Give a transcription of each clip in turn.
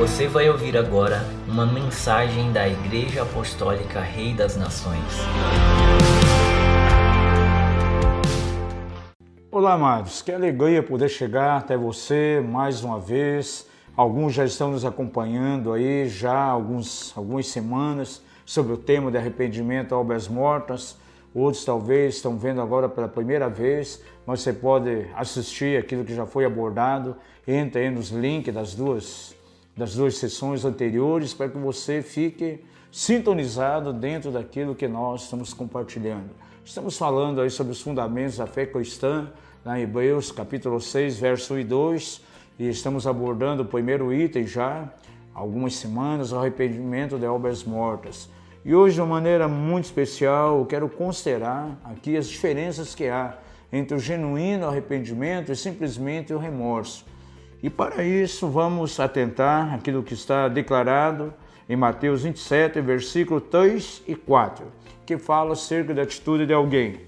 Você vai ouvir agora uma mensagem da Igreja Apostólica Rei das Nações. Olá, amados. Que alegria poder chegar até você mais uma vez. Alguns já estão nos acompanhando aí já há alguns, algumas semanas sobre o tema de arrependimento obras mortas. Outros talvez estão vendo agora pela primeira vez, mas você pode assistir aquilo que já foi abordado. Entra aí nos links das duas, das duas sessões anteriores para que você fique sintonizado dentro daquilo que nós estamos compartilhando. Estamos falando aí sobre os fundamentos da fé cristã, lá em Hebreus capítulo 6, verso 1 e 2, e estamos abordando o primeiro item já, algumas semanas, o arrependimento de obras mortas. E hoje, de uma maneira muito especial, eu quero considerar aqui as diferenças que há entre o genuíno arrependimento e simplesmente o remorso. E para isso, vamos atentar aquilo que está declarado em Mateus 27, versículo 3 e 4, que fala acerca da atitude de alguém.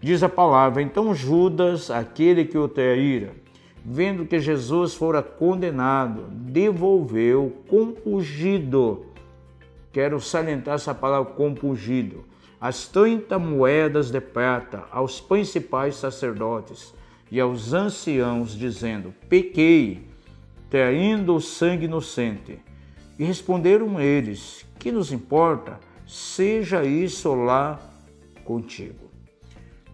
Diz a palavra: Então Judas, aquele que o traíra, vendo que Jesus fora condenado, devolveu compungido quero salientar essa palavra compungido, as 30 moedas de prata aos principais sacerdotes e aos anciãos, dizendo: Pequei, traindo o sangue inocente. E responderam eles: Que nos importa? Seja isso lá contigo.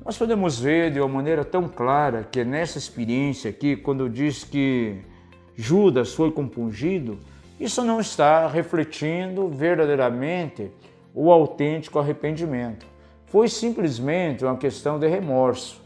Nós podemos ver de uma maneira tão clara que nessa experiência aqui, quando diz que Judas foi compungido, isso não está refletindo verdadeiramente o autêntico arrependimento. Foi simplesmente uma questão de remorso.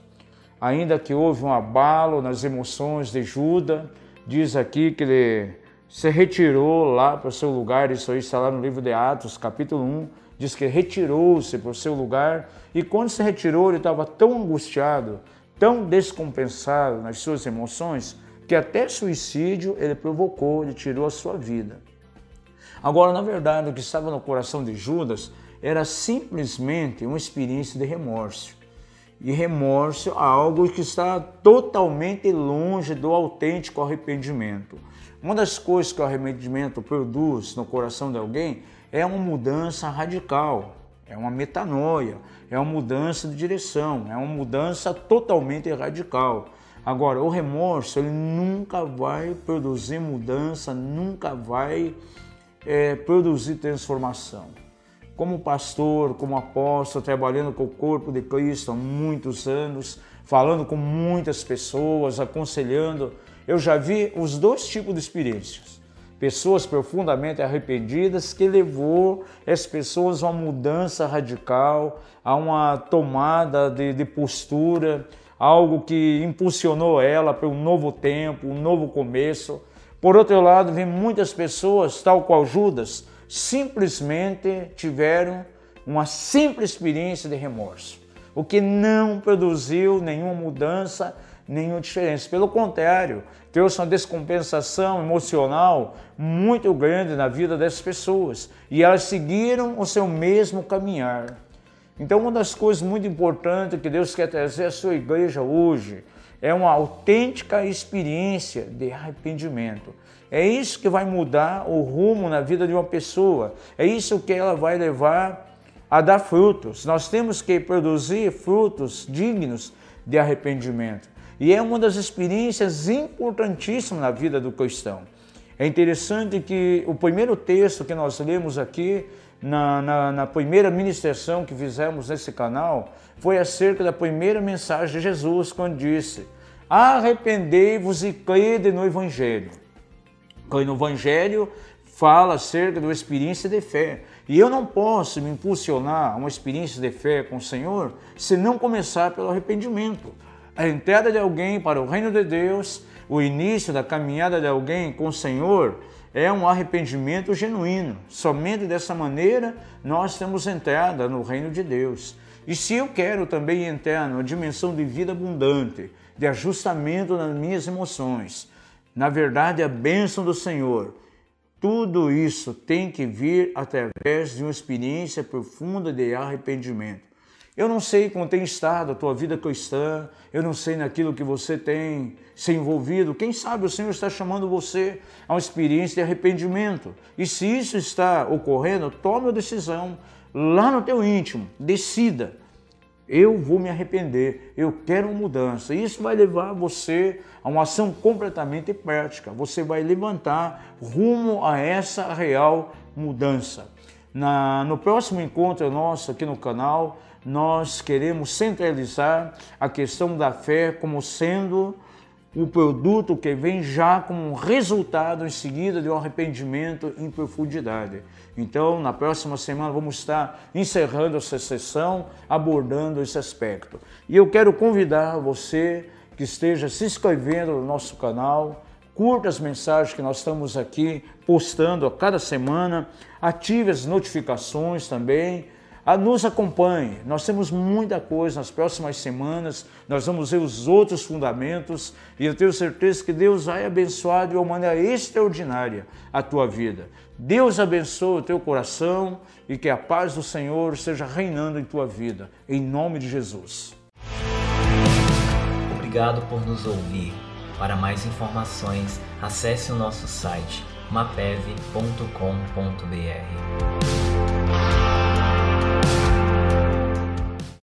Ainda que houve um abalo nas emoções de Judas, diz aqui que ele se retirou lá para o seu lugar, isso aí está lá no livro de Atos, capítulo 1, diz que retirou-se para o seu lugar, e quando se retirou, ele estava tão angustiado, tão descompensado nas suas emoções, que até suicídio ele provocou, ele tirou a sua vida. Agora, na verdade, o que estava no coração de Judas era simplesmente uma experiência de remorso. E remorso é algo que está totalmente longe do autêntico arrependimento. Uma das coisas que o arrependimento produz no coração de alguém é uma mudança radical, é uma metanoia, é uma mudança de direção, é uma mudança totalmente radical. Agora, o remorso ele nunca vai produzir mudança, nunca vai é, produzir transformação. Como pastor, como apóstolo, trabalhando com o corpo de Cristo há muitos anos, falando com muitas pessoas, aconselhando, eu já vi os dois tipos de experiências. Pessoas profundamente arrependidas que levou essas pessoas a uma mudança radical, a uma tomada de, de postura, algo que impulsionou ela para um novo tempo, um novo começo. Por outro lado, vem muitas pessoas, tal qual Judas, simplesmente tiveram uma simples experiência de remorso, o que não produziu nenhuma mudança, nenhuma diferença. Pelo contrário, trouxe uma descompensação emocional muito grande na vida dessas pessoas e elas seguiram o seu mesmo caminhar. Então, uma das coisas muito importantes que Deus quer trazer à sua igreja hoje é uma autêntica experiência de arrependimento. É isso que vai mudar o rumo na vida de uma pessoa. É isso que ela vai levar a dar frutos. Nós temos que produzir frutos dignos de arrependimento. E é uma das experiências importantíssimas na vida do cristão. É interessante que o primeiro texto que nós lemos aqui na, na, na, primeira ministração que fizemos nesse canal foi acerca da primeira mensagem de Jesus, quando disse: Arrependei-vos e crede no Evangelho. No Evangelho fala acerca uma experiência de fé. E eu não posso me impulsionar a uma experiência de fé com o Senhor se não começar pelo arrependimento. A entrada de alguém para o reino de Deus, o início da caminhada de alguém com o Senhor, é um arrependimento genuíno. Somente dessa maneira nós temos entrada no reino de Deus. E se eu quero também entrar numa dimensão de vida abundante, de ajustamento nas minhas emoções, na verdade, a bênção do Senhor, tudo isso tem que vir através de uma experiência profunda de arrependimento. Eu não sei como tem estado a tua vida cristã, eu não sei naquilo que você tem ser envolvido. Quem sabe o Senhor está chamando você a uma experiência de arrependimento. E se isso está ocorrendo, tome a decisão lá no teu íntimo, decida. Eu vou me arrepender, eu quero uma mudança. Isso vai levar você a uma ação completamente prática. Você vai levantar rumo a essa real mudança. Na, no próximo encontro nosso aqui no canal, nós queremos centralizar a questão da fé como sendo o produto que vem já como resultado em seguida de um arrependimento em profundidade. Então, na próxima semana, vamos estar encerrando essa sessão, abordando esse aspecto. E eu quero convidar você que esteja se inscrevendo no nosso canal, curta as mensagens que nós estamos aqui postando a cada semana, ative as notificações também nos acompanhe, nós temos muita coisa nas próximas semanas, nós vamos ver os outros fundamentos e eu tenho certeza que Deus vai abençoar de uma maneira extraordinária a tua vida. Deus abençoe o teu coração e que a paz do Senhor seja reinando em tua vida, em nome de Jesus. Obrigado por nos ouvir. Para mais informações, acesse o nosso site mapev.com.br.